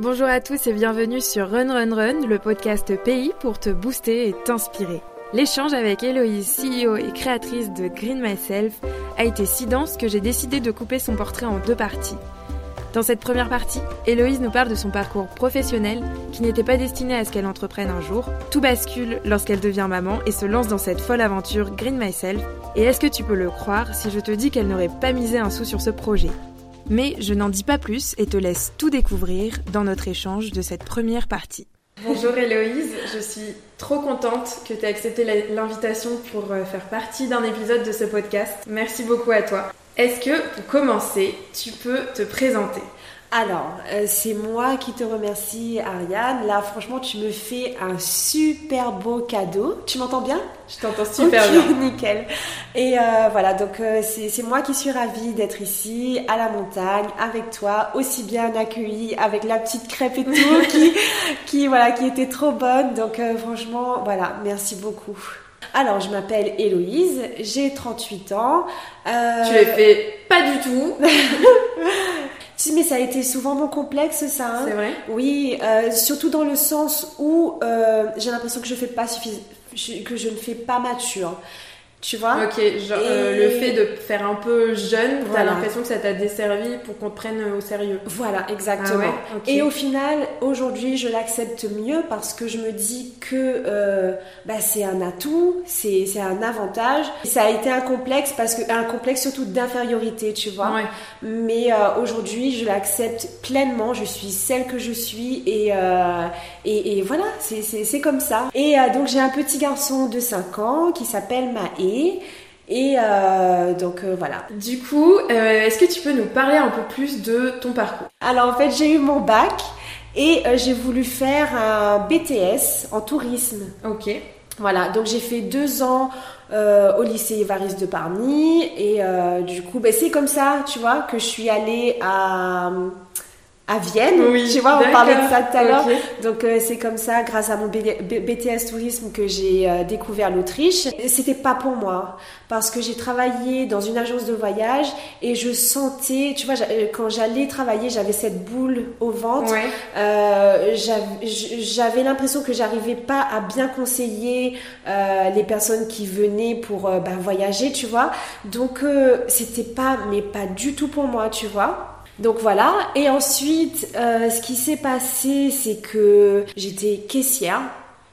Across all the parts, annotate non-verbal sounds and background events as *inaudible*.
Bonjour à tous et bienvenue sur Run Run Run, le podcast pays pour te booster et t'inspirer. L'échange avec Héloïse, CEO et créatrice de Green Myself, a été si dense que j'ai décidé de couper son portrait en deux parties. Dans cette première partie, Héloïse nous parle de son parcours professionnel qui n'était pas destiné à ce qu'elle entreprenne un jour. Tout bascule lorsqu'elle devient maman et se lance dans cette folle aventure Green Myself. Et est-ce que tu peux le croire si je te dis qu'elle n'aurait pas misé un sou sur ce projet? Mais je n'en dis pas plus et te laisse tout découvrir dans notre échange de cette première partie. Bonjour Héloïse, je suis trop contente que tu aies accepté l'invitation pour euh, faire partie d'un épisode de ce podcast. Merci beaucoup à toi. Est-ce que, pour commencer, tu peux te présenter? Alors, euh, c'est moi qui te remercie, Ariane. Là, franchement, tu me fais un super beau cadeau. Tu m'entends bien? Je t'entends super bien. *laughs* Nickel. Et euh, voilà, donc euh, c'est moi qui suis ravie d'être ici, à la montagne, avec toi, aussi bien accueillie, avec la petite crêpe et tout, *laughs* qui, qui, voilà, qui était trop bonne. Donc, franchement, voilà, merci beaucoup. Alors, je m'appelle Héloïse, j'ai 38 ans. Tu les fais pas du tout. *laughs* Si, mais ça a été souvent mon complexe, ça. Hein. C'est vrai Oui, euh, surtout dans le sens où euh, j'ai l'impression que je fais pas que je ne fais pas mature. Tu vois Ok, genre euh, le fait de faire un peu jeune, t'as l'impression que ça t'a desservi pour qu'on te prenne au sérieux. Voilà, exactement. Ah Et au final, aujourd'hui, je l'accepte mieux parce que je me dis que euh, bah, c'est un atout, c'est un avantage. Ça a été un complexe parce que un complexe surtout d'infériorité, tu vois. Mais euh, aujourd'hui, je l'accepte pleinement. Je suis celle que je suis et et, et voilà, c'est comme ça. Et donc j'ai un petit garçon de 5 ans qui s'appelle Maë et euh, donc euh, voilà. Du coup, euh, est-ce que tu peux nous parler un peu plus de ton parcours? Alors en fait, j'ai eu mon bac et j'ai voulu faire un BTS en tourisme. Ok. Voilà, donc j'ai fait deux ans au lycée Évariste de Parny et du coup, ben, c'est comme ça, tu vois, que je suis allée à à Vienne. Oui, tu vois, on parlait de ça tout à l'heure. Donc euh, c'est comme ça, grâce à mon BTS tourisme, que j'ai euh, découvert l'Autriche. C'était pas pour moi parce que j'ai travaillé dans une agence de voyage et je sentais, tu vois, euh, quand j'allais travailler, j'avais cette boule au ventre. j'avais l'impression que j'arrivais pas à bien conseiller les personnes qui venaient pour ben, voyager, tu vois. Donc c'était pas, mais pas du tout pour moi, tu vois. Donc voilà. Et ensuite, euh, ce qui s'est passé, c'est que j'étais caissière.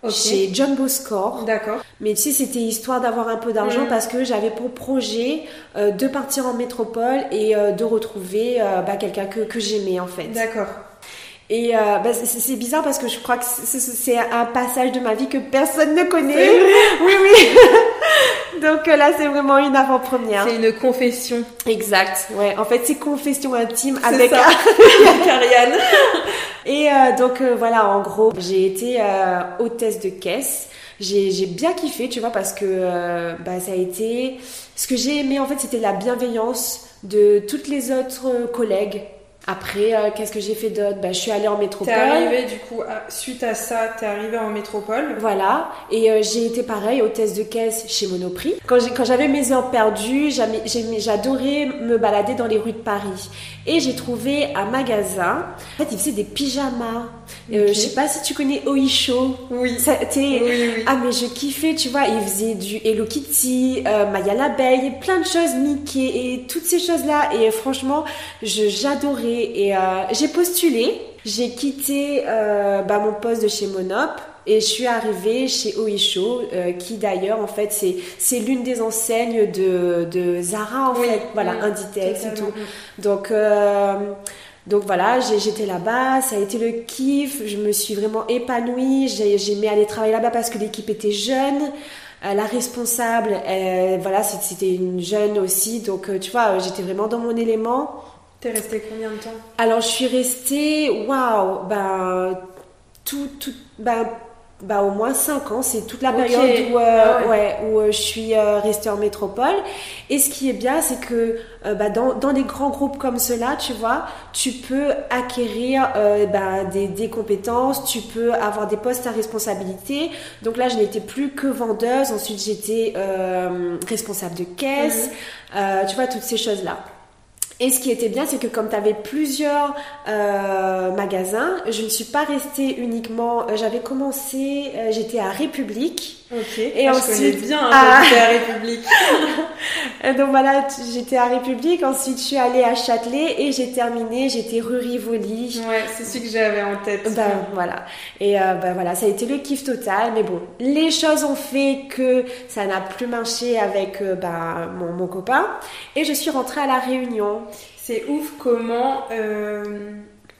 Chez John Boscore. D'accord. Mais tu sais, c'était histoire d'avoir un peu d'argent mm. parce que j'avais pour projet euh, de partir en métropole et euh, de retrouver bah, quelqu'un que, que j'aimais en fait. D'accord. Et euh, bah, c'est bizarre parce que je crois que c'est un passage de ma vie que personne ne connaît. *laughs* Oui, oui. *laughs* Donc euh, là, c'est vraiment une avant-première. C'est une confession. Exact. Ouais. En fait, c'est confession intime *laughs* avec. Ariane. Et euh, donc voilà, en gros, j'ai été hôtesse de caisse. J'ai bien kiffé, tu vois, parce que bah, ça a été. Ce que j'ai aimé, en fait, c'était la bienveillance de toutes les autres collègues après, euh, qu'est-ce que j'ai fait d'autre? Bah, Je suis allée en métropole. T'es arrivée, du coup, suite à ça, t'es arrivée en métropole. Voilà. Et euh, j'ai été pareil, hôtesse de caisse chez Monoprix. Quand j'avais mes heures perdues, j'adorais me balader dans les rues de Paris. Et j'ai trouvé un magasin. En fait, il faisait des pyjamas. Euh, je sais pas si tu connais Oisho. Oui. Ça, Ah, mais je kiffais, tu vois. Il faisait du Hello Kitty, Maya l'abeille, plein de choses, Mickey et toutes ces choses-là. Et franchement, j'adorais et euh, j'ai postulé. J'ai quitté euh, bah, mon poste de chez Monop et je suis arrivée chez Oisho, euh, qui d'ailleurs, en fait, c'est l'une des enseignes de, de Zara, en fait. Voilà, Inditex et tout. Donc, donc voilà, j'étais là-bas, ça a été le kiff, je me suis vraiment épanouie, j'aimais aller travailler là-bas parce que l'équipe était jeune. la responsable, voilà, c'était une jeune aussi, donc tu vois, j'étais vraiment dans mon élément. T'es restée combien de temps Alors, je suis restée, waouh, ben, tout, tout, ben, ben, au moins 5 ans, c'est toute la période où, euh, ah ouais. où euh, je suis euh, restée en métropole. Et ce qui est bien, c'est que ben, dans, dans, des grands groupes comme cela, tu vois, tu peux acquérir ben, des, des, compétences, tu peux avoir des postes à responsabilité. Donc là, je n'étais plus que vendeuse, ensuite j'étais responsable de caisse, mhm. tu vois, toutes ces choses-là. Et ce qui était bien, c'est que comme tu avais plusieurs euh, magasins, je ne suis pas restée uniquement. euh, J'avais commencé, euh, j'étais à République. Ok. Et Ah, ensuite- je connais bien hein, Ah. la République. *laughs* Donc voilà, j'étais à République. Ensuite, je suis allée à Châtelet et j'ai terminé. J'étais rue Rivoli. Ouais, c'est celui que j'avais en tête. Ben voilà. Et ben voilà, ça a été le kiff total. Mais bon, les choses ont fait que ça n'a plus marché avec ben, mon, mon copain. Et je suis rentrée à la Réunion. C'est ouf comment, euh,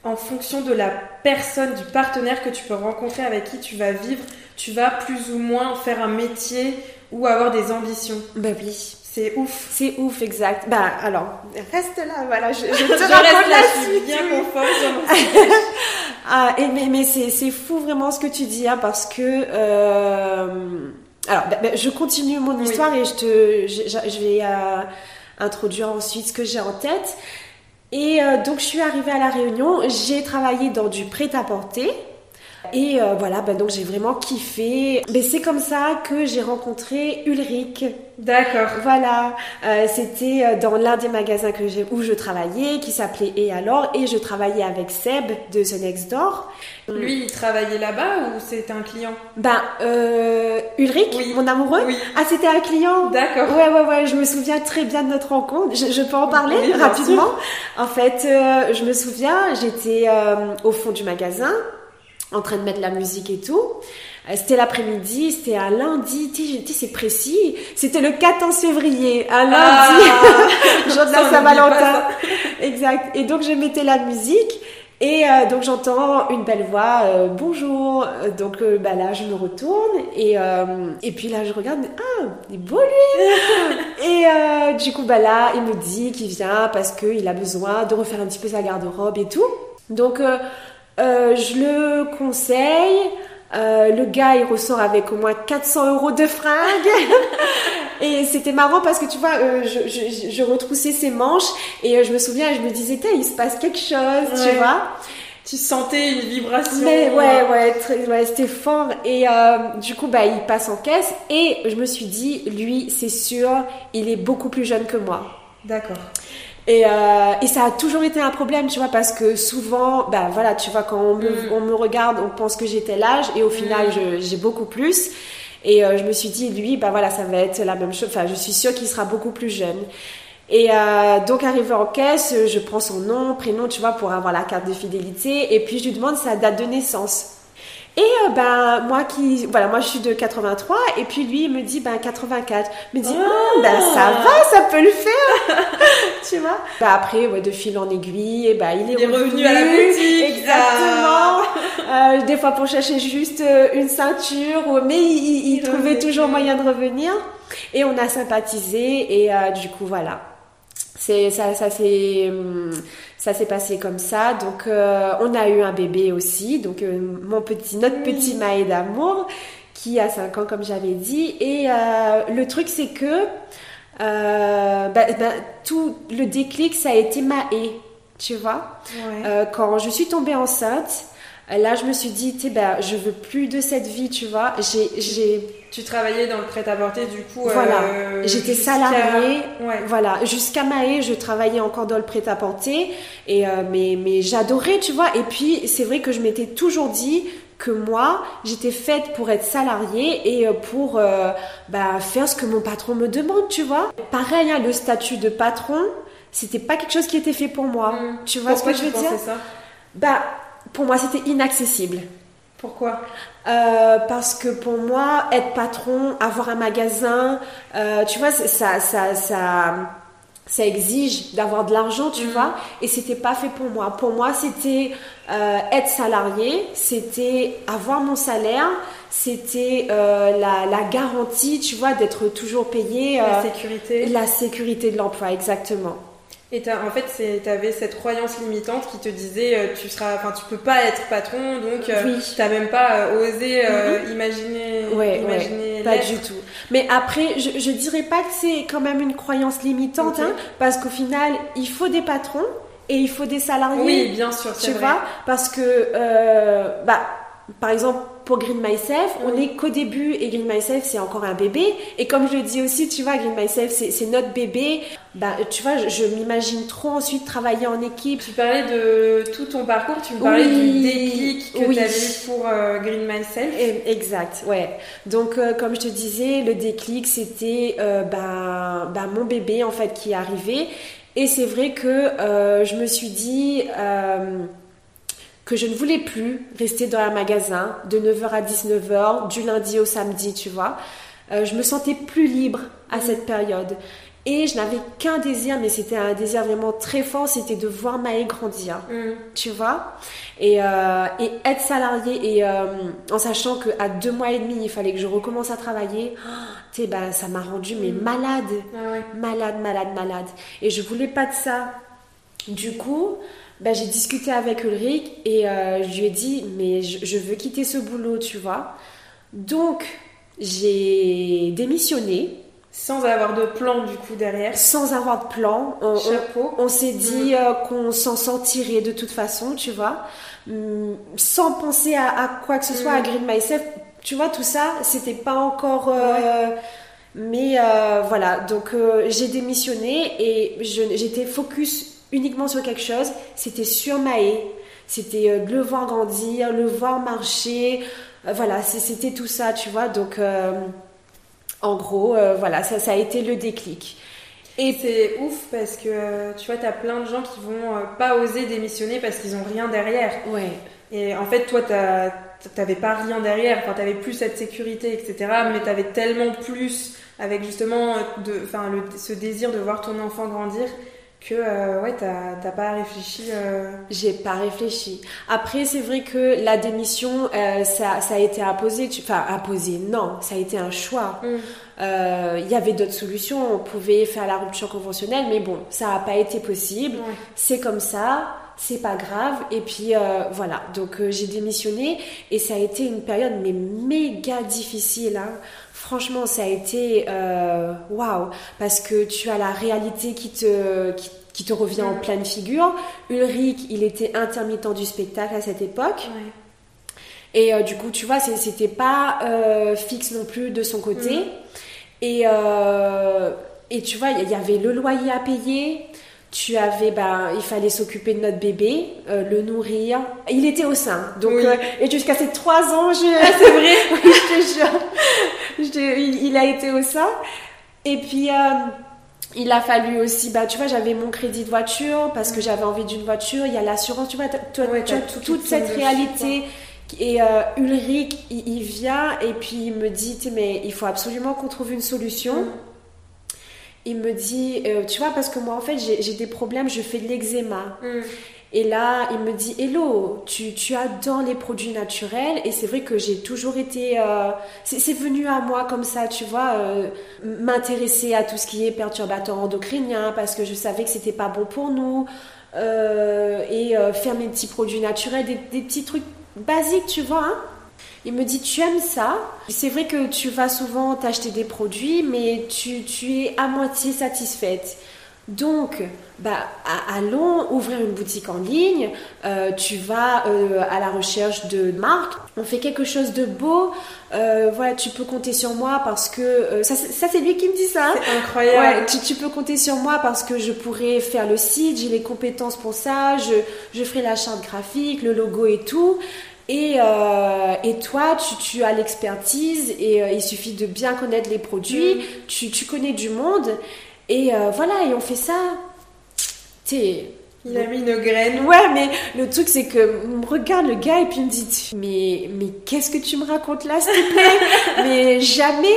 en fonction de la personne, du partenaire que tu peux rencontrer avec qui tu vas vivre, tu vas plus ou moins faire un métier ou avoir des ambitions. Ben oui. C'est ouf. C'est ouf, exact. Bah alors, reste là, voilà, je, je te Je reste là, je suis bien sur mon *laughs* Ah, et mais, mais c'est, c'est fou vraiment ce que tu dis, hein, parce que... euh, alors, bah, bah, je continue mon Oui. histoire et je, te, je vais euh, introduire ensuite ce que j'ai en tête. Et euh, donc, je suis arrivée à La Réunion, j'ai travaillé dans du prêt-à-porter. Et euh, voilà, bah, donc j'ai vraiment kiffé. Mais c'est comme ça que j'ai rencontré Ulrich. D'accord. Voilà, euh, c'était euh, dans l'un des magasins que j'ai, où je travaillais, qui s'appelait Et alors, et je travaillais avec Seb de The Next Door. Lui, il travaillait là-bas ou c'était un client? Ben, euh, Ulrich, Oui. mon amoureux, Oui. ah c'était un client? D'accord. Ouais, ouais, ouais, je me souviens très bien de notre rencontre. Je, je peux en parler Oui, rapidement? En fait, je me souviens, j'étais au fond du magasin, en train de mettre la musique et tout. Euh, C'était l'après-midi, c'était un lundi, tu sais, c'est précis. C'était le 14 février, un lundi, Ah, *laughs* jour de la Saint-Valentin. Exact. Et donc je mettais la musique. Et euh, donc j'entends une belle voix, euh, bonjour. Donc euh, bah, là je me retourne et et puis là je regarde, ah il est beau lui. et du coup bah là il me dit qu'il vient parce qu'il a besoin de refaire un petit peu sa garde-robe et tout. Donc euh, je le conseille. Euh, le gars, il ressort avec au moins 400 euros de fringues. *laughs* et c'était marrant parce que tu vois, euh, je, je, je retroussais ses manches et je me souviens, je me disais, il se passe quelque chose, tu vois. Tu sentais une vibration. Mais ouais, ouais, c'était fort. Et euh, du coup, bah, il passe en caisse et je me suis dit, lui, c'est sûr, il est beaucoup plus jeune que moi. D'accord. Et, euh, et ça a toujours été un problème, tu vois, parce que souvent, bah voilà, tu vois, quand on me, Mm. on me regarde, on pense que j'ai tel âge, et au final, je- j'ai beaucoup plus. Et euh, je me suis dit, lui, bah voilà, ça va être la même chose. Enfin, je suis sûre qu'il sera beaucoup plus jeune. Et euh, donc, arrivé en caisse, je prends son nom, prénom, tu vois, pour avoir la carte de fidélité, et puis je lui demande sa date de naissance. Et euh, ben moi qui voilà moi je suis de 83 et puis lui il me dit ben 84 il me dit Ah, ben ça va ça peut le faire. *laughs* Tu vois? Bah après ouais, de fil en aiguille et ben il est, Il est revenu à la *laughs* boutique. exactement. Euh, des fois pour chercher juste euh, une ceinture mais il, il- il Il trouvait toujours moyen de revenir. Et on a sympathisé et euh, du coup voilà. C'est ça ça s'est hum, ça s'est passé comme ça donc euh, on a eu un bébé aussi donc euh, mon petit notre Oui. petit Maë d'amour qui a 5 ans comme j'avais dit et euh, le truc c'est que bah, bah, tout le déclic ça a été Maë tu vois Ouais. quand je suis tombée enceinte, là je me suis dit, tu sais, ben, je veux plus de cette vie, tu vois. J'ai, Tu travaillais dans le prêt-à-porter, du coup. Voilà. euh, j'étais jusqu'à- salariée. Ouais. Voilà, jusqu'à Maé, je travaillais encore dans le prêt-à-porter, et euh, mais, mais j'adorais, tu vois. Et puis c'est vrai que je m'étais toujours dit que moi, j'étais faite pour être salariée et euh, pour euh, bah, faire ce que mon patron me demande, tu vois. Pareil, hein, le statut de patron, c'était pas quelque chose qui était fait pour moi. Mm. Tu vois Pourquoi ce que je veux dire ça? Bah, pour moi, c'était inaccessible. Pourquoi? Euh, parce que pour moi, être patron, avoir un magasin, euh, tu vois, ça, ça, ça, ça exige d'avoir de l'argent, tu vois, et c'était pas fait pour moi. Pour moi, c'était euh, être salarié, c'était avoir mon salaire, c'était euh, la, la garantie, tu vois, d'être toujours payé. La sécurité. la sécurité de l'emploi, exactement. Et en fait, tu avais cette croyance limitante qui te disait euh, tu seras, enfin, tu peux pas être patron, donc euh, Oui. t'as même pas euh, osé euh, imaginer, Ouais, imaginer ouais, pas du tout. Mais après, je, je dirais pas que c'est quand même une croyance limitante, hein, parce qu'au final, il faut des patrons et il faut des salariés. Oui, bien sûr, tu vrai. vois, parce que euh, bah par exemple, pour Green Myself, on est qu'au début et Green Myself, c'est encore un bébé. Et comme je le dis aussi, tu vois, Green Myself, c'est notre bébé. Bah, tu vois, je, m'imagine trop ensuite travailler en équipe. Tu parlais de tout ton parcours, tu me parlais du déclic que tu avais eu pour euh, Green Myself. Exact, ouais. Donc, euh, comme je te disais, le déclic, c'était euh, bah, bah, mon bébé, en fait, qui est arrivé. Et c'est vrai que je me suis dit que je ne voulais plus rester dans un magasin de 9h à 19h, du lundi au samedi, tu vois. Euh, je me sentais plus libre à cette période. Et je n'avais qu'un désir, mais c'était un désir vraiment très fort, c'était de voir Maë grandir, mm. tu vois. Et, euh, et, être salarié, et euh, en sachant qu'à deux mois et demi, il fallait que je recommence à travailler, tu sais, bah, ça m'a rendu mais mm. malade, ah malade, malade, malade. Et je voulais pas de ça. Du coup, bah, j'ai discuté avec Ulrich et euh, je lui ai dit, mais je, veux quitter ce boulot, tu vois. Donc, j'ai démissionné. Sans avoir de plan du coup derrière. Sans avoir de plan. On, Chapeau. On, s'est dit mm. euh, qu'on s'en sortirait de toute façon, tu vois. Mm, sans penser à, quoi que ce soit, à mm. Green Myself. Tu vois, tout ça, c'était pas encore. Euh, mais voilà, donc j'ai démissionné et j'étais focus uniquement sur quelque chose, c'était sur Maë. C'était euh, de le voir grandir, le voir marcher. Euh, voilà, c'était tout ça, tu vois. Donc, euh, en gros, voilà, ça, ça a été le déclic. Et c'est ouf parce que tu vois, tu as plein de gens qui vont pas oser démissionner parce qu'ils ont rien derrière. Ouais. Et en fait, toi, t'avais pas rien derrière, enfin, t'avais plus cette sécurité, etc. Mais t'avais tellement plus avec justement de, enfin, ce désir de voir ton enfant grandir que euh, ouais, t'as pas réfléchi euh... J'ai pas réfléchi. Après, c'est vrai que la démission, euh, ça, ça, a été imposé. Enfin, imposé, non, ça a été un choix. Mm. Il y avait d'autres solutions. On pouvait faire la rupture conventionnelle, mais bon, ça n'a pas été possible. C'est comme ça c'est pas grave. Et puis voilà, donc j'ai démissionné et ça a été une période mais méga difficile. Hein. Franchement, ça a été euh, waouh parce que tu as la réalité qui te qui, te revient en pleine figure. Ulrich, il était intermittent du spectacle à cette époque. Et du coup, tu vois, c'était pas fixe non plus de son côté. Mm. Et, et tu vois, il y avait le loyer à payer, tu avais, ben, il fallait s'occuper de notre bébé, euh, le nourrir. Il était au sein, donc euh, et jusqu'à ses trois ans, je... Ah, *laughs* c'est vrai, *laughs* oui, je te jure, il, a été au sein. Et puis euh, il a fallu aussi, bah, tu vois, j'avais mon crédit de voiture parce que j'avais envie d'une voiture. Il y a l'assurance, tu vois, tu as toute cette réalité. Et Ulrich, il, vient et puis il me dit, mais il faut absolument qu'on trouve une solution. Mm il me dit, euh, tu vois, parce que moi en fait j'ai des problèmes, je fais de l'eczéma. Mm. Et là, il me dit, Hello, tu, tu adores les produits naturels. Et c'est vrai que j'ai toujours été... Euh, c'est venu à moi comme ça, tu vois, euh, m'intéresser à tout ce qui est perturbateur endocrinien parce que je savais que c'était pas bon pour nous. et faire mes petits produits naturels, des, des petits trucs basiques, tu vois. Hein il me dit tu aimes ça? C'est vrai que tu vas souvent t'acheter des produits, mais tu, tu, es à moitié satisfaite. Donc, bah, allons ouvrir une boutique en ligne. Euh, tu vas euh, à la recherche de marques. On fait quelque chose de beau. Euh, voilà, tu peux compter sur moi parce que ça, c'est lui qui me dit ça. Hein. C'est incroyable. Ouais, tu, tu, peux compter sur moi parce que je pourrais faire le site. J'ai les compétences pour ça. Je, je ferai la charte graphique, le logo et tout. Et, euh, et, toi, tu, tu as l'expertise et euh, il suffit de bien connaître les produits, mm. tu, tu, connais du monde et euh, voilà, et on fait ça. T'es il a mis une graine. Ouais, mais le truc, c'est que me regarde le gars et puis il me dit Mais, mais qu'est-ce que tu me racontes là, s'il te plaît? *laughs* Mais jamais,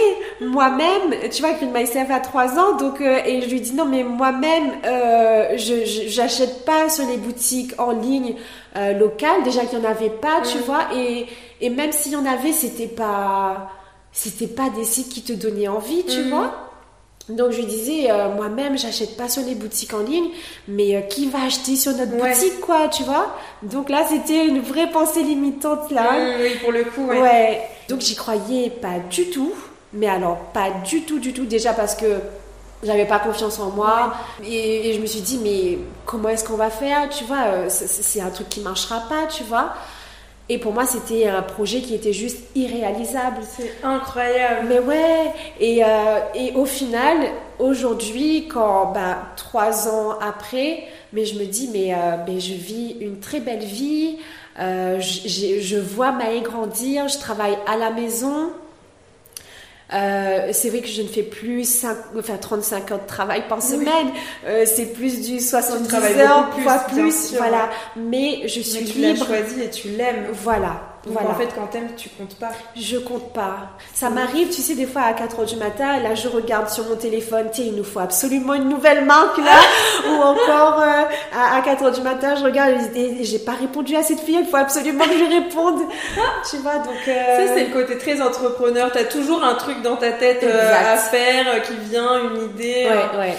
moi-même, tu vois, Green Myself a 3 ans, donc, euh, et je lui dis Non, mais moi-même, euh, je j'achète pas sur les boutiques en ligne euh, locales, déjà qu'il n'y en avait pas, tu vois, et, et même s'il y en avait, c'était pas. C'était pas des sites qui te donnaient envie, tu mm. vois? Donc je lui disais, euh, moi-même, j'achète pas sur les boutiques en ligne, mais euh, qui va acheter sur notre boutique, quoi, tu vois? Donc là, c'était une vraie pensée limitante, là. oui, pour le coup, ouais. ouais. Donc j'y croyais pas du tout, mais alors pas du tout, du tout, déjà parce que j'avais pas confiance en moi. Et, je me suis dit, mais comment est-ce qu'on va faire, tu vois? Euh, C'est un truc qui marchera pas, tu vois? Et pour moi, c'était un projet qui était juste irréalisable. C'est incroyable. Mais ouais, et, euh, et au final, aujourd'hui, quand bah, trois ans après, mais je me dis, mais, euh, mais je vis une très belle vie, euh, je, je vois Maë grandir, je travaille à la maison. Euh, c'est vrai que je ne fais plus 5, enfin 35 heures de travail par semaine. Euh, c'est plus du 70 heures, plus, fois plus, sûr, voilà. Mais je suis Mais tu libre. l'as choisi et tu l'aimes. Voilà. Donc voilà. en fait, quand t'aimes, tu comptes pas. Je compte pas. Ça m'arrive, tu sais, des fois à 4 heures du matin, là je regarde sur mon téléphone, tiens, il nous faut absolument une nouvelle marque là. *laughs* Ou encore euh, à, à 4 heures du matin, je regarde et, et j'ai pas répondu à cette fille, il faut absolument que je réponde. *laughs* tu vois, donc. euh, Ça, c'est le côté très entrepreneur. T'as toujours un truc dans ta tête euh, à faire qui vient, une idée. Ouais, ouais.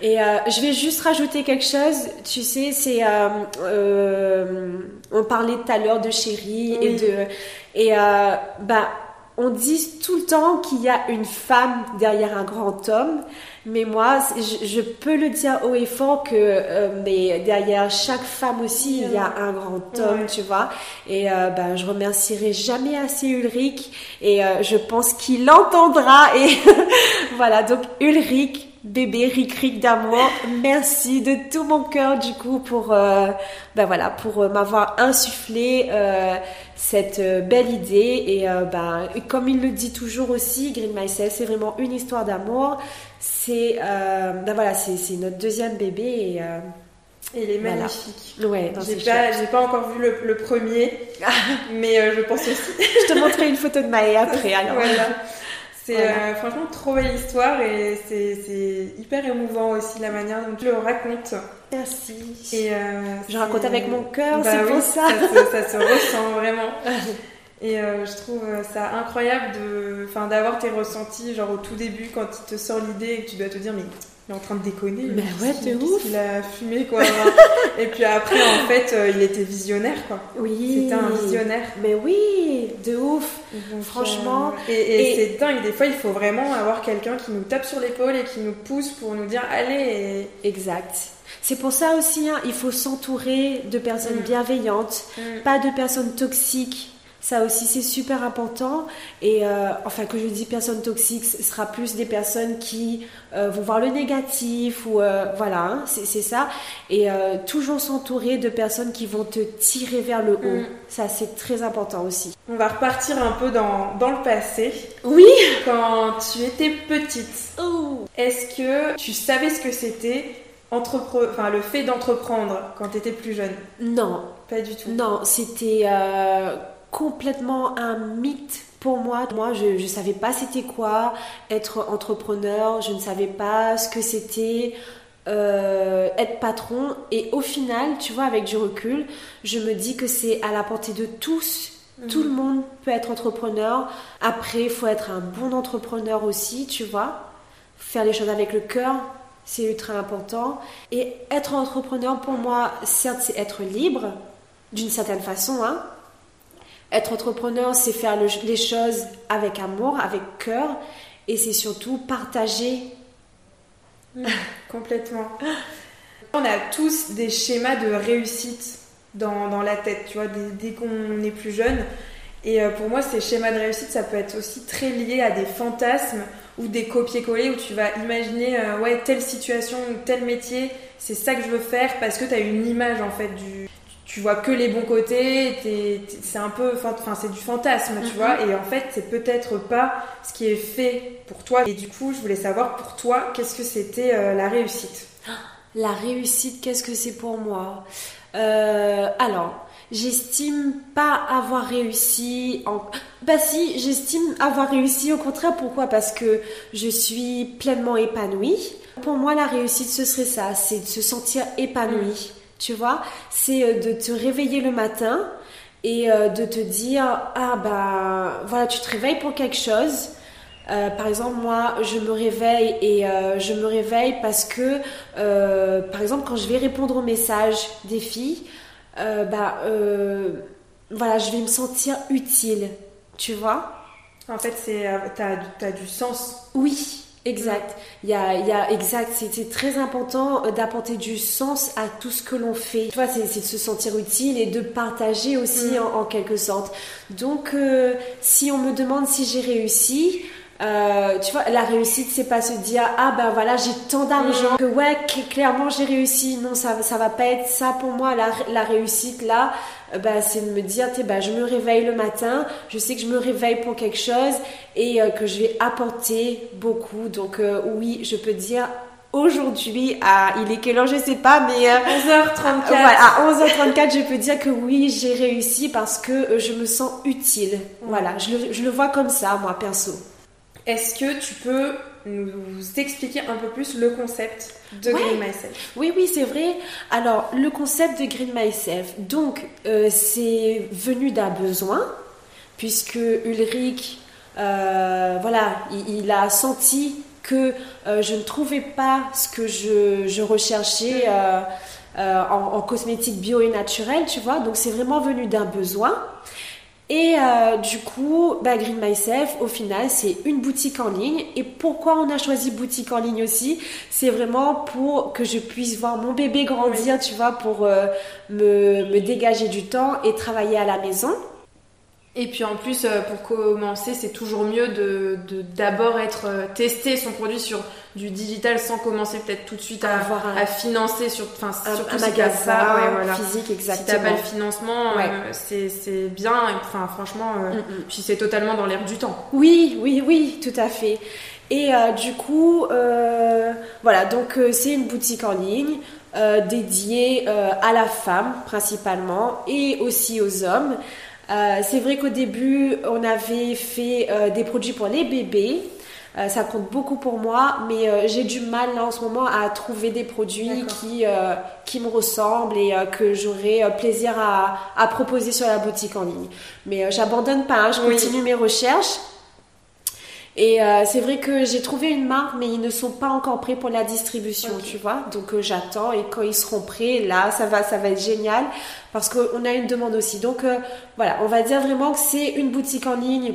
Et euh, je vais juste rajouter quelque chose. Tu sais, c'est euh, euh, on parlait tout à l'heure de chérie et de et euh, bah on dit tout le temps qu'il y a une femme derrière un grand homme, mais moi je, je peux le dire haut et fort que euh, mais derrière chaque femme aussi il y a un grand homme, tu vois. Et euh, ben je remercierai jamais assez Ulrich. Et euh, je pense qu'il l'entendra et *laughs* voilà. Donc Ulrich bébé Ric Ric d'amour merci de tout mon cœur du coup pour euh, ben voilà pour euh, m'avoir insufflé euh, cette belle idée et ben comme il le dit toujours aussi Green Myself c'est vraiment une histoire d'amour c'est ben voilà c'est c'est notre deuxième bébé et il est Voilà. magnifique. ouais non, J'ai pas, pas encore vu le, le premier, *laughs* mais je pense aussi. je te montrerai une photo de Maë après *laughs* alors Voilà. C'est Voilà. euh, franchement trop belle histoire et c'est hyper émouvant aussi la manière dont tu le racontes. merci Et euh, je raconte avec mon cœur Bah c'est oui, pour ça se, ça se ressent vraiment. *laughs* Et euh, je trouve ça incroyable d'avoir tes ressentis, genre au tout début quand il te sort l'idée et que tu dois te dire mais il est en train de déconner. Mais ouais, de ouf. qu'il a fumé quoi. *laughs* et puis après en fait euh, il était visionnaire quoi. oui C'était un visionnaire. mais oui de ouf Donc, Franchement. euh, et, et Et- c'est dingue. Des fois il faut vraiment avoir quelqu'un qui nous tape sur l'épaule et qui nous pousse pour nous dire allez. et- Exact. C'est pour ça aussi, hein, il faut s'entourer de personnes Mm. bienveillantes, Mm. pas de personnes toxiques. Ça aussi, c'est super important. Et euh, enfin, que je dis personnes toxiques, ce sera plus des personnes qui euh, vont voir le négatif ou euh, voilà, hein, c'est c'est ça. Et toujours s'entourer de personnes qui vont te tirer vers le haut. Mm. Ça, c'est très important aussi. On va repartir un peu dans, dans le passé. Oui. Quand tu étais petite, est-ce que tu savais ce que c'était entrepre... enfin, le fait d'entreprendre quand tu étais plus jeune? Non, Pas du tout. Non, c'était complètement un mythe pour moi. Moi, je ne savais pas c'était quoi être entrepreneur, je ne savais pas ce que c'était euh, être patron. Et au final, tu vois, avec du recul, je me dis que c'est à la portée de tous. Tout le monde peut être entrepreneur. Après, il faut être un bon entrepreneur aussi, tu vois. Faire les choses avec le cœur, c'est ultra important. Et être entrepreneur, pour moi, certes, c'est être libre, d'une certaine façon. Hein. Être entrepreneur, c'est faire le- les choses avec amour, avec cœur. Et c'est surtout partager. Complètement. On a tous des schémas de réussite dans, la tête, tu vois, dès, dès qu'on est plus jeune. Et euh, pour moi, ces schémas de réussite, ça peut être aussi très lié à des fantasmes ou des copier-coller où tu vas imaginer, euh, ouais, telle situation ou tel métier, c'est ça que je veux faire parce que tu as une image en fait du. Tu vois que les bons côtés, c'est un peu, enfin c'est du fantasme, tu Mhm. vois, et en fait c'est peut-être pas ce qui est fait pour toi. Et du coup, je voulais savoir pour toi, qu'est-ce que c'était euh, la réussite? La réussite, qu'est-ce que c'est pour moi? Euh, Alors, j'estime pas avoir réussi. En... Bah si, j'estime avoir réussi. Au contraire, pourquoi? Parce que je suis pleinement épanouie. Pour moi, la réussite, ce serait ça, c'est de se sentir épanouie. Tu vois, c'est euh, de te réveiller le matin et euh, de te dire ah bah voilà, tu te réveilles pour quelque chose. Euh, par exemple, moi, je me réveille et euh, je me réveille parce que, euh, par exemple, quand je vais répondre aux messages des filles, bah, voilà, je vais me sentir utile, tu vois? En fait, c'est, t'as, t'as du sens. Oui, Exact. Il y a, il y a exact. C'est très important euh, d'apporter du sens à tout ce que l'on fait. Tu vois, c'est de se sentir utile et de partager aussi mm. en, quelque sorte. Donc, euh, si on me demande si j'ai réussi, euh, tu vois, la réussite, c'est pas se dire ah ben voilà j'ai tant d'argent mm. que ouais clairement j'ai réussi. Non, ça ça va pas être ça pour moi. La, la réussite là, bah, c'est de me dire bah, je me réveille le matin, je sais que je me réveille pour quelque chose et euh, que je vais apporter beaucoup. Donc oui, je peux dire aujourd'hui à il est quelle heure je sais pas mais 11h34 à 11h34 je peux dire que oui j'ai réussi parce que je me sens utile. Voilà je le, je le vois comme ça moi perso est-ce que tu peux nous expliquer un peu plus le concept de Green Myself? Oui, oui, c'est vrai. Alors, le concept de Green Myself, donc, euh, c'est venu d'un besoin, puisque Ulrich, euh, voilà, il, a senti que euh, je ne trouvais pas ce que je, recherchais en, en, cosmétique bio et naturelle, tu vois. Donc, c'est vraiment venu d'un besoin. Et euh, du coup, bah, Green Myself, au final, c'est une boutique en ligne. Et pourquoi on a choisi boutique en ligne aussi? C'est vraiment pour que je puisse voir mon bébé grandir, tu vois, pour euh, me, me dégager du temps et travailler à la maison. Et puis en plus, euh, pour commencer, c'est toujours mieux de d'abord être euh, testé son produit sur du digital sans commencer peut-être tout de suite à, avoir à financer sur, enfin surtout un magasin physique exactement. Si t'as pas le financement, euh, c'est bien. Enfin franchement, mm, mm. puis c'est totalement dans l'air du temps. Oui, oui, oui, tout à fait. Et du coup, voilà, donc c'est une boutique en ligne. dédiée à la femme principalement et aussi aux hommes. Euh, c'est vrai qu'au début, on avait fait euh, des produits pour les bébés. Euh, ça compte beaucoup pour moi, mais j'ai du mal là en ce moment à trouver des produits qui, qui me ressemblent et que j'aurai plaisir à, à, proposer sur la boutique en ligne. Mais j'abandonne pas, hein, je continue mes recherches. Et euh, c'est vrai que j'ai trouvé une marque, mais ils ne sont pas encore prêts pour la distribution, tu vois. Donc euh, j'attends et quand ils seront prêts, là, ça va, ça va être génial parce qu'on a une demande aussi. Donc euh, voilà, on va dire vraiment que c'est une boutique en ligne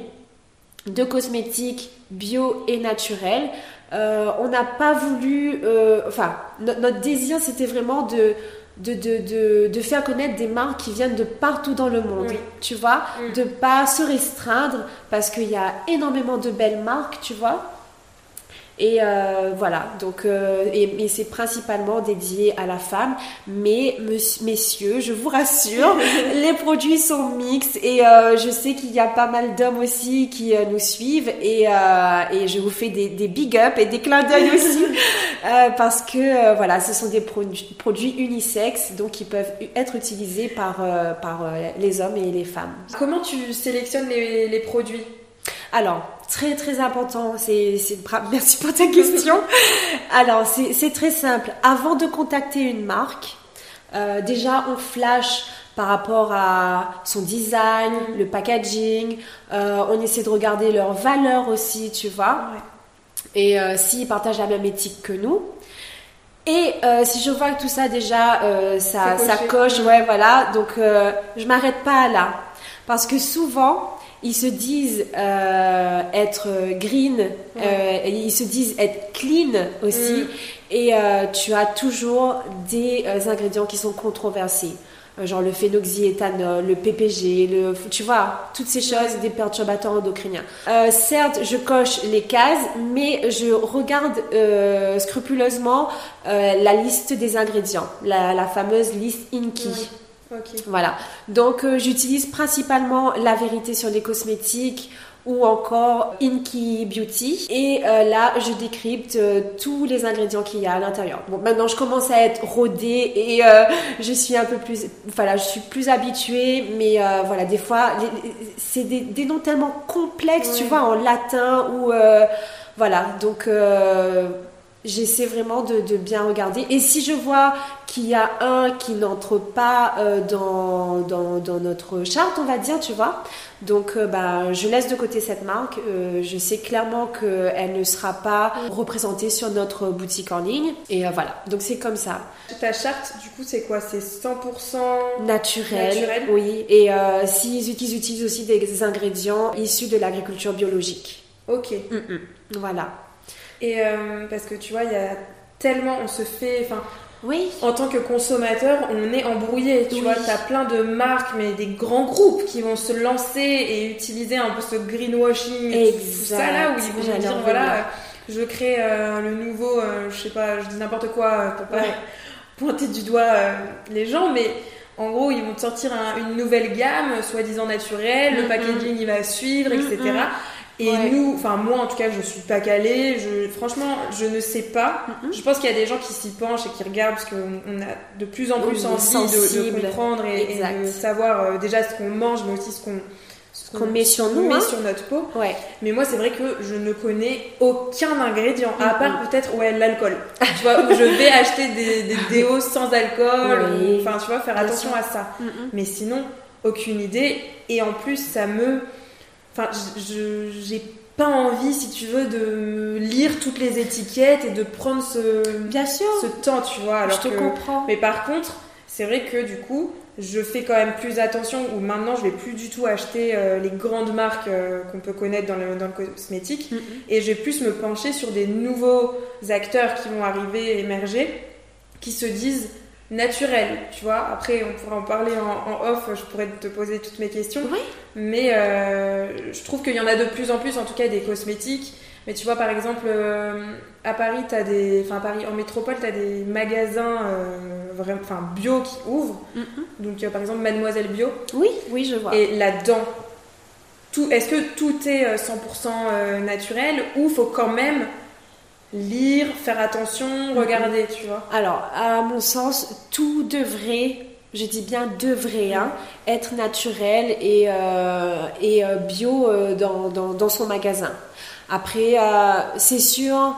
de cosmétiques bio et naturels. on n'a pas voulu, enfin, notre désir c'était vraiment de de, de, de, faire connaître des marques qui viennent de partout dans le monde, tu vois, mm. de pas se restreindre parce qu'il y a énormément de belles marques, tu vois? Et euh, voilà, donc, euh, et, c'est principalement dédié à la femme. Mais messieurs, je vous rassure, *laughs* les produits sont mixtes. Et euh, je sais qu'il y a pas mal d'hommes aussi qui nous suivent. Et, et, je vous fais des, des big up et des clins d'œil *laughs* aussi. Parce que voilà, ce sont des produits, produits unisexes donc qui peuvent être utilisés par, par les hommes et les femmes. Comment tu sélectionnes les, les produits? Alors, très très important, c'est, *laughs* merci pour ta question. Alors, c'est très simple. Avant de contacter une marque, euh, déjà on flash par rapport à son design, le packaging, euh, on essaie de regarder leurs valeurs aussi, tu vois. Et euh, s'ils partagent la même éthique que nous. Et si je vois que tout ça déjà, ça, ça coche, ouais, voilà. Donc, je m'arrête pas là. Parce que souvent, ils se disent euh, être green, euh, ils se disent être clean aussi, mm. et euh, tu as toujours des ingrédients qui sont controversés. Genre le phénoxyéthanol, le PPG, le, tu vois, toutes ces choses, des perturbateurs endocriniens. certes, je coche les cases, mais je regarde scrupuleusement la liste des ingrédients, la, fameuse liste INKI. Voilà. Donc euh, j'utilise principalement la vérité sur les cosmétiques ou encore Inky Beauty. Et euh, là, je décrypte euh, tous les ingrédients qu'il y a à l'intérieur. Bon, maintenant, je commence à être rodée et *laughs* je suis un peu plus, voilà, je suis plus habituée. Mais voilà, des fois, c'est des, noms tellement complexes, tu vois, en latin ou voilà. Donc J'essaie vraiment de, bien regarder. Et si je vois qu'il y a un qui n'entre pas euh, dans, dans, notre charte, on va dire, tu vois, donc euh, bah, je laisse de côté cette marque. Euh, je sais clairement qu'elle ne sera pas représentée sur notre boutique en ligne. Et voilà, donc c'est comme ça. Ta charte, du coup, c'est quoi? C'est 100% naturel, naturel? Oui, et s'ils utilisent aussi des ingrédients issus de l'agriculture biologique. Ok. Mm, mm. Voilà. Et parce que tu vois, il y a tellement, on se fait, enfin, Oui. en tant que consommateur, on est embrouillé. Tu Oui. vois, t'as plein de marques, mais des grands groupes qui vont se lancer et utiliser un peu ce greenwashing, et tout ça là où ils vont dire voilà, euh, je crée euh, le nouveau, euh, je sais pas, je dis n'importe quoi pour pas Ouais. *laughs* pointer du doigt euh, les gens, mais en gros, ils vont sortir un- une nouvelle gamme, soi-disant naturelle, le Mhm. packaging il va suivre, etc. Et Ouais. nous, enfin moi en tout cas, je suis pas calée. Je, franchement, je ne sais pas. Je pense qu'il y a des gens qui s'y penchent et qui regardent parce qu'on on a de plus en plus envie de, comprendre et, de savoir euh, déjà ce qu'on mange, mais aussi ce qu'on ce Qu'on met sur nous, met hein. sur notre peau. Ouais. Mais moi, c'est vrai que je ne connais aucun ingrédient, à part peut-être ouais, l'alcool. tu vois, où je vais acheter des, des déos *laughs* sans alcool. Oui. Enfin, tu vois, faire attention à ça. Mais sinon, aucune idée. Et en plus, ça me. Enfin, je- j'ai pas envie, si tu veux, de lire toutes les étiquettes et de prendre ce, Bien sûr. ce temps, tu vois. Alors je te que- comprends. Mais par contre, c'est vrai que du coup, je fais quand même plus attention, ou maintenant je vais plus du tout acheter euh, les grandes marques euh, qu'on peut connaître dans le, dans le cosmétique, Mhm. et je vais plus me pencher sur des nouveaux acteurs qui vont arriver, émerger, qui se disent naturels, tu vois. Après, on pourra en parler en, en off, je pourrais te poser toutes mes questions. Oui. Mais euh, je trouve qu'il y en a de plus en plus, en tout cas, des cosmétiques. Mais tu vois, par exemple, euh, à Paris, t'as des, enfin à Paris, en métropole, tu as des magasins euh, vraiment, enfin bio qui ouvrent. Mhm. Donc, euh, par exemple, Mademoiselle Bio. Oui, oui, je vois. Et là-dedans, tout, est-ce que tout est euh, 100% euh, naturel ou faut quand même lire, faire attention, regarder, tu vois Alors, à mon sens, tout devrait, je dis bien devrait, hein, être naturel et, euh, et euh, bio euh, dans, dans, dans son magasin. Après, euh, c'est sûr,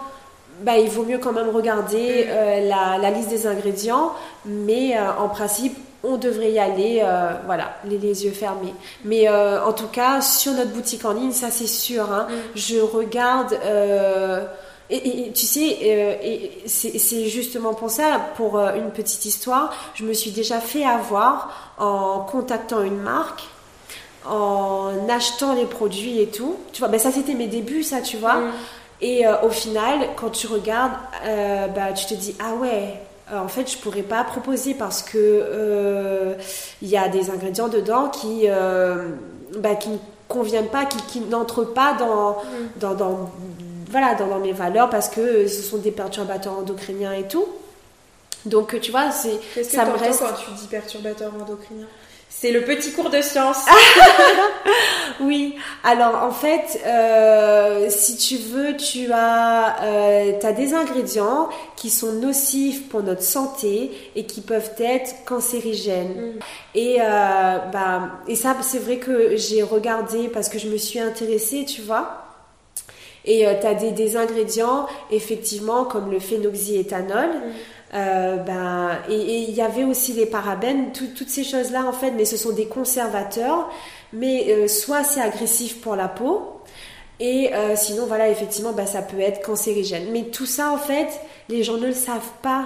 bah, il vaut mieux quand même regarder euh, la, la liste des ingrédients, mais en principe, on devrait y aller, euh, voilà, les, les yeux fermés. Mais euh, en tout cas, sur notre boutique en ligne, ça c'est sûr. hein, Mm. Je regarde. euh, et, tu sais, euh, c'est justement pour ça, pour euh, une petite histoire, je me suis déjà fait avoir en contactant une marque, en achetant les produits et tout. Tu vois, ben ça c'était mes débuts, ça, tu vois. Mm. Et euh, au final, quand tu regardes, bah, tu te dis ah ouais. En fait, je pourrais pas proposer parce que il y a des ingrédients dedans qui, bah, qui ne conviennent pas, qui, qui n'entrent pas dans, Mm. dans, dans- voilà, dans, dans mes valeurs parce que ce sont des perturbateurs endocriniens et tout. Donc, tu vois, c'est Qu'est-ce que ça me reste. quand tu dis perturbateur endocrinien C'est le petit cours de science. *laughs* Oui, alors en fait, euh, si tu veux, tu as, euh, as des ingrédients qui sont nocifs pour notre santé et qui peuvent être cancérigènes. Mm. Et, euh, bah, et ça, c'est vrai que j'ai regardé parce que je me suis intéressée, tu vois. Et tu as des, des ingrédients, effectivement, comme le phénoxyéthanol. Euh, ben, et il y avait aussi les parabènes, tout- toutes ces choses-là en fait, mais ce sont des conservateurs, mais euh, soit c'est agressif pour la peau, et euh, sinon voilà, effectivement, ben, ça peut être cancérigène. Mais tout ça en fait, les gens ne le savent pas,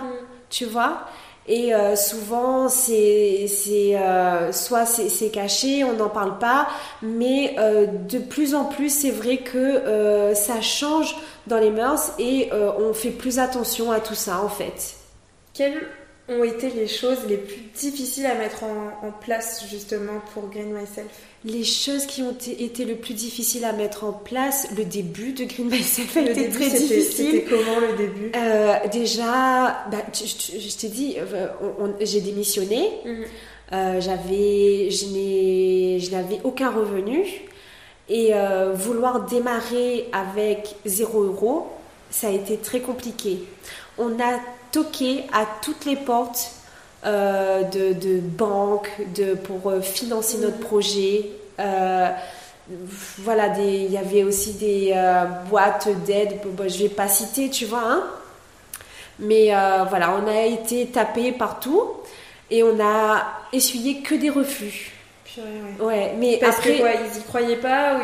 tu vois. Et euh, souvent, c'est, euh, soit c'est, caché, on n'en parle pas, mais euh, de plus en plus, c'est vrai que ça change dans les mœurs et on fait plus attention à tout ça en fait. Ont été les choses les plus difficiles à mettre en, en place justement pour Green Myself? Les choses qui ont été- le plus difficiles à mettre en place, le début de Green Myself a Le été début, très difficile. C'était comment le début? Euh, déjà, bah, tu- tu- je t'ai dit, euh, j'ai démissionné. Mhm. Euh, j'avais, je n'ai- je n'avais aucun revenu et euh, vouloir démarrer avec 0 euro, ça a été très compliqué. On a toqué à toutes les portes euh, de, banques pour euh, financer notre projet. Euh, il y avait aussi des boîtes d'aide, bon, je vais pas citer, tu vois, hein. mais voilà, on a été tapé partout et on a essuyé que des refus. Ouais, mais Parce après, que quoi, ils y croyaient pas ou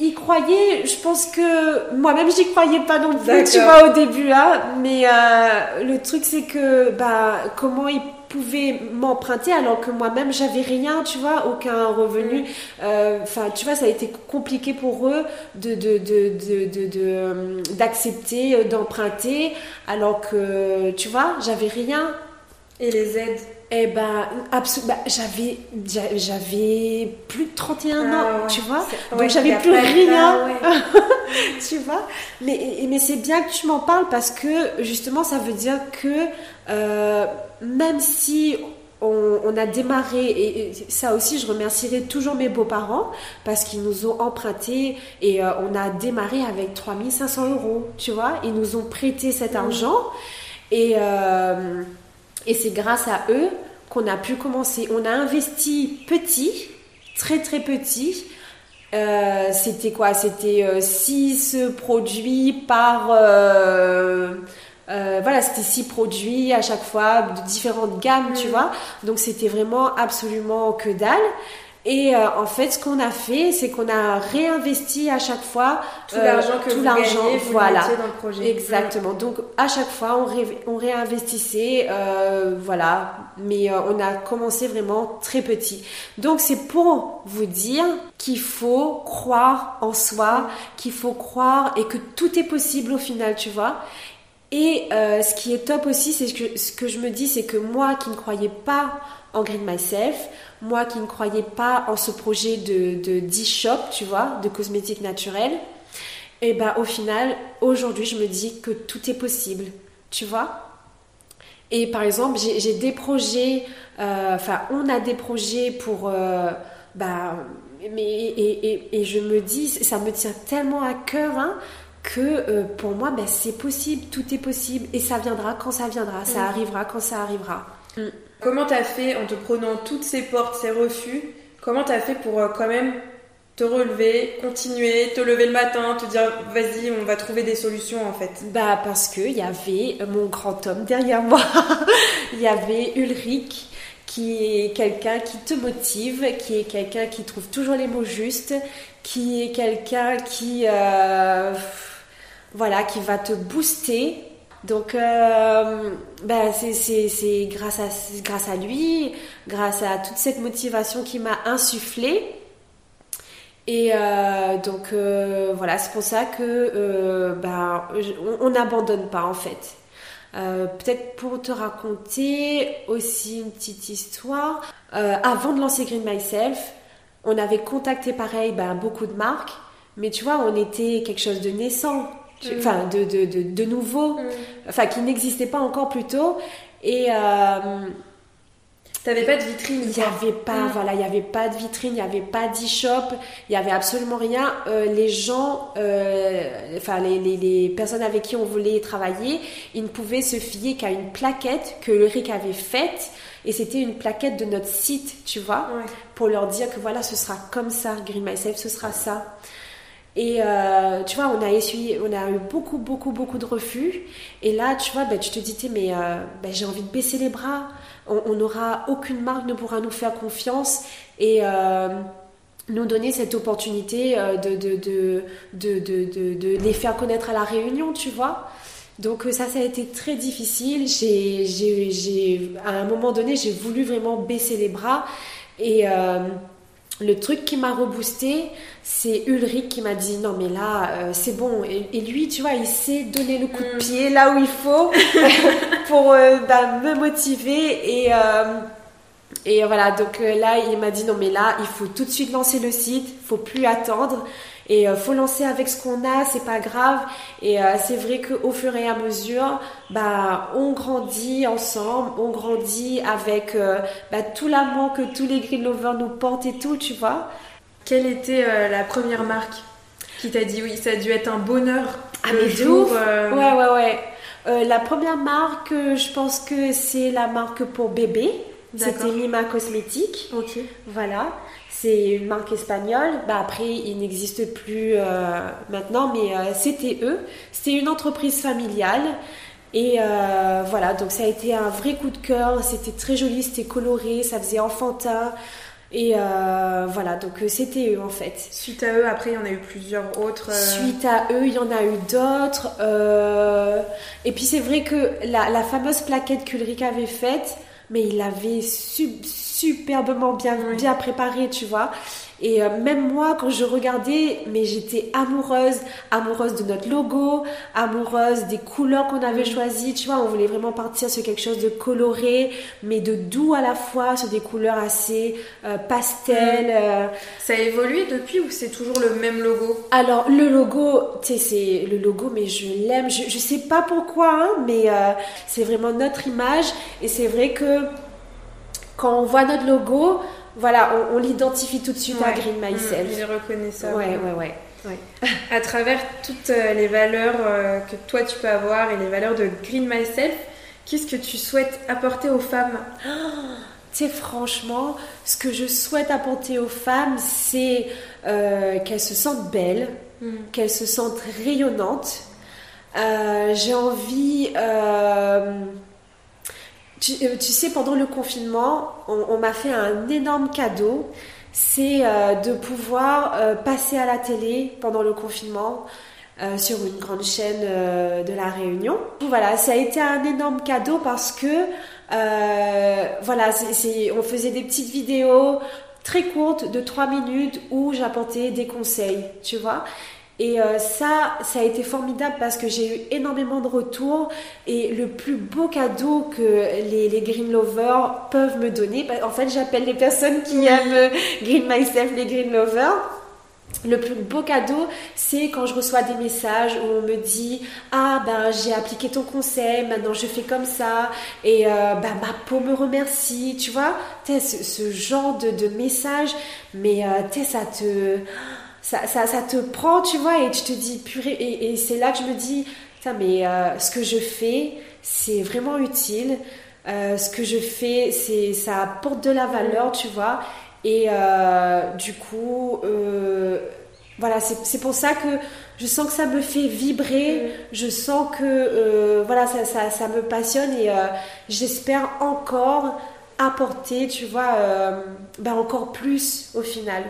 ils... ils croyaient. Je pense que moi-même j'y croyais pas non plus, tu vois, au début là. Mais euh, le truc c'est que bah comment ils pouvaient m'emprunter alors que moi-même j'avais rien, tu vois, aucun revenu. Euh, Enfin, tu vois, ça a été compliqué pour eux de de de euh, d'accepter d'emprunter alors que tu vois, j'avais rien. Et les aides? Eh ben, bah, j'avais, j'a- j'avais plus de 31 Ah ans, ouais. tu vois. Donc ouais, j'avais plus rien. Ah *laughs* ouais. tu vois. Mais, mais c'est bien que tu m'en parles parce que justement, ça veut dire que euh, même si on, on a démarré, et, ça aussi, je remercierai toujours mes beaux-parents parce qu'ils nous ont emprunté et euh, on a démarré avec 3500 euros, tu vois. Ils nous ont prêté cet argent et, euh, et c'est grâce à eux qu'on a pu commencer. On a investi petit, très très petit. Euh, c'était quoi? C'était 6 produits par... euh, euh, voilà, c'était six produits à chaque fois, de différentes gammes, tu Mm. vois? Donc c'était vraiment absolument que dalle. Et euh, en fait, ce qu'on a fait, c'est qu'on a réinvesti à chaque fois Tout euh, l'argent que tout vous gagnez, vous voilà. dans le projet. Exactement. Donc à chaque fois, on, ré- on réinvestissait, euh, voilà. Mais euh, on a commencé vraiment très petit. Donc c'est pour vous dire qu'il faut croire en soi, qu'il faut croire et que tout est possible au final, tu vois. Et euh, ce qui est top aussi, c'est que ce que je me dis, c'est que moi qui ne croyais pas en Green Myself, moi qui ne croyais pas en ce projet de, de D-Shop, tu vois, de cosmétiques naturels, et ben au final, aujourd'hui, je me dis que tout est possible, tu vois. Et par exemple, j'ai des projets, euh, enfin, on a des projets pour, euh, bah, mais et, et, et je me dis, ça me tient tellement à cœur, hein, que euh, pour moi, ben, c'est possible, tout est possible, et ça viendra quand ça viendra, ça Mm. arrivera quand ça arrivera. Comment t'as fait en te prenant toutes ces portes, ces refus? Comment t'as fait pour euh, quand même te relever, continuer, te lever le matin, te dire vas-y, on va trouver des solutions en fait? Bah parce que il y avait mon grand homme derrière moi. Il *laughs* y avait Ulrich qui est quelqu'un qui te motive, qui est quelqu'un qui trouve toujours les mots justes, qui est quelqu'un qui euh, voilà qui va te booster. Donc bah, c'est grâce à grâce à lui, grâce à toute cette motivation qui m'a insufflé. Et euh, donc euh, voilà, c'est pour ça que ben, on on n'abandonne pas en fait. Peut-être pour te raconter aussi une petite histoire. Avant de lancer Green Myself, on avait contacté pareil ben, beaucoup de marques, mais tu vois, on était quelque chose de naissant. Enfin de, de, de, de nouveau, enfin qui n'existait pas encore plus tôt. Et euh, T'avais pas de vitrine il n'y avait pas, Mm. voilà, il n'y avait pas de vitrine, il n'y avait pas d'e-shop, il n'y avait absolument rien. Euh, les gens, euh, enfin les, les, les personnes avec qui on voulait travailler, ils ne pouvaient se fier qu'à une plaquette que Ulrich avait faite. Et c'était une plaquette de notre site, tu vois, Ouais. pour leur dire que voilà, ce sera comme ça, Green Myself, ce sera ça. Et euh, tu vois, on a essuyé, on a eu beaucoup, beaucoup, beaucoup de refus. Et là, tu vois, ben, tu te dis, mais euh, ben, j'ai envie de baisser les bras. On n'aura aucune marque ne pourra nous faire confiance et euh, nous donner cette opportunité euh, de, de, de, de, de, les faire connaître à la Réunion, tu vois. Donc euh, ça, ça a été très difficile. J'ai, à un moment donné, j'ai voulu vraiment baisser les bras et euh, le truc qui m'a reboosté, c'est Ulrich qui m'a dit non mais là euh, c'est bon. Et, et lui tu vois il sait donner le coup de Mm. pied là où il faut *laughs* pour euh, bah, me motiver. Et euh, et voilà. Donc là il m'a dit non mais là il faut tout de suite lancer le site. Faut plus attendre et euh, faut lancer avec ce qu'on a c'est pas grave et euh, c'est vrai qu'au fur et à mesure bah on grandit ensemble on grandit avec euh, bah, tout l'amour que tous les green lovers nous portent et tout tu vois Quelle était euh, la première marque qui t'a dit oui Ça a dû être un bonheur. Ah, mais jour. Ouais, ouais, ouais. Euh, la première marque, euh, je pense que c'est la marque pour bébé. C'était. Mima Cosmétique. Ok. Voilà. C'est une marque espagnole. Bah, après, il n'existe plus euh, maintenant, mais euh, c'était eux. C'était une entreprise familiale. Et euh, voilà, donc ça a été un vrai coup de cœur. C'était très joli, c'était coloré, ça faisait enfantin. Et voilà, donc c'était eux en fait. Suite à eux, après, il y en a eu plusieurs autres. Suite à eux, il y en a eu d'autres. Et puis c'est vrai que la, la fameuse plaquette qu'Ulrich avait faite, mais il l'avait su- superbement bien, bien préparée, tu vois. Et euh, même moi, quand je regardais, mais j'étais amoureuse, amoureuse de notre logo, amoureuse des couleurs qu'on avait choisies. Tu vois, on voulait vraiment partir sur quelque chose de coloré, mais de doux à la fois, sur des couleurs assez euh, pastel. euh, Ça a évolué depuis ou c'est toujours le même logo? Alors le logo, tu sais, c'est le logo, mais je l'aime. Je, je sais pas pourquoi, hein, mais euh, c'est vraiment notre image. Et c'est vrai que quand on voit notre logo, voilà, on, on l'identifie tout de suite à. Green Mm, Myself. Il est reconnaissable. Ouais, ouais, ouais. ouais. À travers toutes euh, les valeurs euh, que toi tu peux avoir et les valeurs de Green Myself, qu'est-ce que tu souhaites apporter aux femmes? Tu sais, franchement, ce que je souhaite apporter aux femmes, c'est euh, qu'elles se sentent belles, qu'elles se sentent rayonnantes. Euh, J'ai envie. euh, tu, euh, tu sais, pendant le confinement, on, m'a fait un énorme cadeau. C'est euh, de pouvoir euh, passer à la télé pendant le confinement sur une grande chaîne de la Réunion. Voilà, ça a été un énorme cadeau parce que voilà, on faisait des petites vidéos très courtes de 3 minutes où j'apportais des conseils, tu vois. Et euh, ça, ça a été formidable parce que j'ai eu énormément de retours et le plus beau cadeau que les, les Green Lovers peuvent me donner, bah, en fait j'appelle les personnes qui aiment euh, Green Myself les Green Lovers, le plus beau cadeau, c'est quand je reçois des messages où on me dit Ah, ben j'ai appliqué ton conseil, maintenant je fais comme ça, et euh, ben, ma peau me remercie, tu vois. Ce, ce genre de, de message, mais euh, ça te, ça, ça, ça te prend, tu vois, et tu te dis Purée, et, et c'est là que je me dis mais euh, ce que je fais, c'est vraiment utile. Euh, ce que je fais, c'est ça apporte de la valeur, tu vois. Et euh, du coup, voilà, c'est c'est pour ça que je sens que ça me fait vibrer. Je sens que voilà, ça, ça, ça me passionne et j'espère encore apporter, tu vois, ben encore plus au final.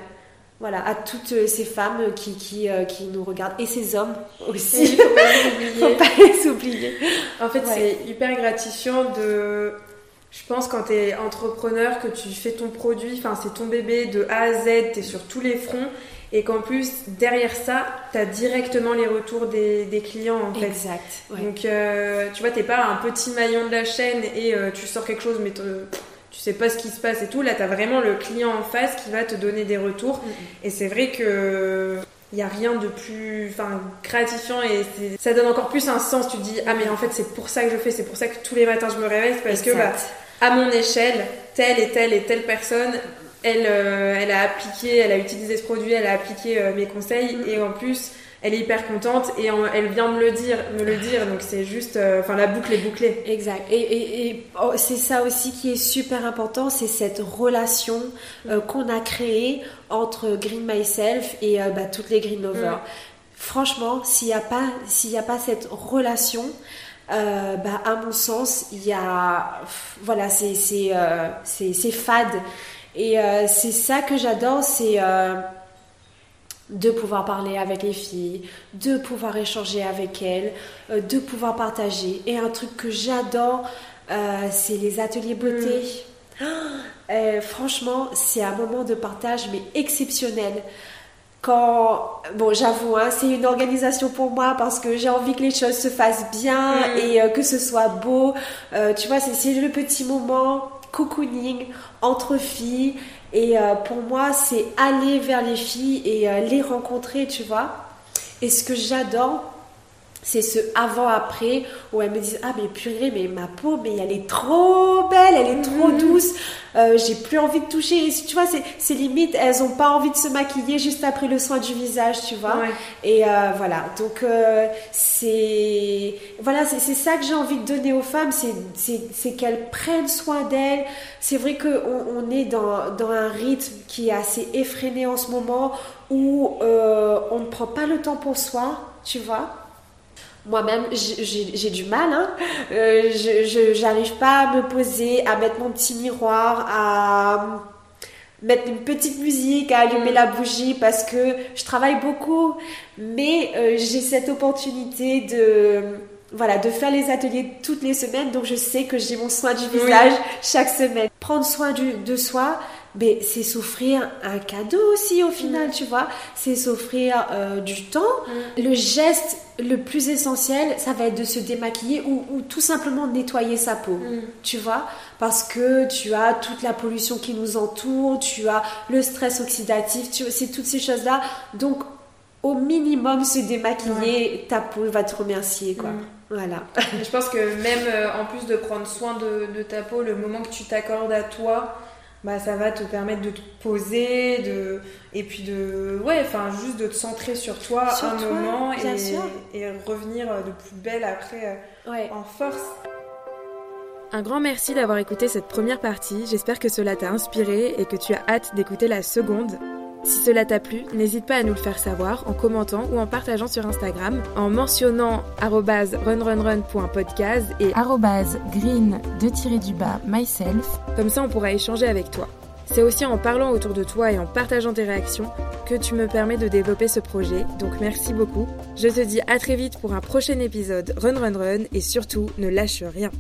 Voilà, à toutes ces femmes qui, qui, euh, qui nous regardent et ces hommes aussi. Il faut. *laughs* Faut pas les oublier. En fait, Ouais. c'est hyper gratifiant de. Je pense quand tu es entrepreneur, que tu fais ton produit, enfin c'est ton bébé de A à Z, tu es sur tous les fronts, et qu'en plus, derrière ça, tu as directement les retours des, des clients en fait. Exact. ouais. Donc, euh, tu vois, t'es pas un petit maillon de la chaîne et euh, tu sors quelque chose, mais tu sais pas ce qui se passe et tout. Là, t'as vraiment le client en face qui va te donner des retours. Et c'est vrai que il y a rien de plus enfin gratifiant et ça donne encore plus un sens tu te dis ah mais en fait c'est pour ça que je fais c'est pour ça que tous les matins je me réveille parce que bah, Exact. à mon échelle telle et telle et telle personne elle euh, elle a appliqué elle a utilisé ce produit elle a appliqué euh, mes conseils et en plus elle est hyper contente et en- elle vient me le dire me le dire donc c'est juste euh, enfin la boucle est bouclée Exact. Et, et- et, oh, c'est ça aussi qui est super important, c'est cette relation euh, qu'on a créée entre Green Myself et euh, bah, toutes les Green Lovers. Mm. Franchement, s'il n'y a pas, s'il y a pas cette relation, bah, à mon sens, il y a, voilà, c'est, c'est, c'est, c'est fade. Et c'est ça que j'adore, c'est de pouvoir parler avec les filles, de pouvoir échanger avec elles, euh, de pouvoir partager. Et un truc que j'adore, euh, c'est les ateliers beauté. Ah, euh, franchement, c'est un moment de partage, mais exceptionnel. Quand, bon, j'avoue, hein, c'est une organisation pour moi parce que j'ai envie que les choses se fassent bien Mm. et que ce soit beau. Tu vois, c'est le petit moment cocooning entre filles. Et euh, pour moi, c'est aller vers les filles et euh, les rencontrer, tu vois. Et ce que j'adore, c'est ce avant-après où elles me disent Ah, mais purée, mais ma peau, mais elle est trop belle, elle est trop douce, euh, j'ai plus envie de toucher. Et tu vois, c'est- limite, elles ont pas envie de se maquiller juste après le soin du visage, tu vois. Ouais. Et euh, voilà, donc euh, c'est voilà, c'est ça que j'ai envie de donner aux femmes, c'est- qu'elles prennent soin d'elles. C'est vrai qu'on on est dans, dans un rythme qui est assez effréné en ce moment où on ne prend pas le temps pour soi, tu vois. Moi-même, j'ai- du mal. Hein. Euh, je j'arrive pas à me poser, à mettre mon petit miroir, à mettre une petite musique, à allumer la bougie parce que je travaille beaucoup, mais euh, j'ai cette opportunité de voilà, de faire les ateliers toutes les semaines, donc je sais que j'ai mon soin du visage chaque semaine. Prendre soin du, de soi, mais c'est s'offrir un cadeau aussi au final, mm. tu vois. C'est s'offrir euh, du temps. Mm. Le geste le plus essentiel, ça va être de se démaquiller ou, tout simplement nettoyer sa peau, mm. tu vois. Parce que tu as toute la pollution qui nous entoure, tu as le stress oxydatif, tu c'est toutes ces choses-là. Donc, au minimum, se démaquiller, ta peau va te remercier, quoi. Voilà. Je pense que même euh, en plus de prendre soin de, de ta peau, le moment que tu t'accordes à toi, bah, ça va te permettre de te poser, de... et puis de. Ouais, enfin, juste de te centrer sur toi un moment et, et, revenir de plus belle après en force. Un grand merci d'avoir écouté cette première partie. J'espère que cela t'a inspiré et que tu as hâte d'écouter la seconde. Si cela t'a plu, n'hésite pas à nous le faire savoir en commentant ou en partageant sur Instagram, en mentionnant runrunrun.podcast et green du bas myself. Comme ça, on pourra échanger avec toi. C'est aussi en parlant autour de toi et en partageant tes réactions que tu me permets de développer ce projet. Donc merci beaucoup. Je te dis à très vite pour un prochain épisode Run Run Run et surtout ne lâche rien.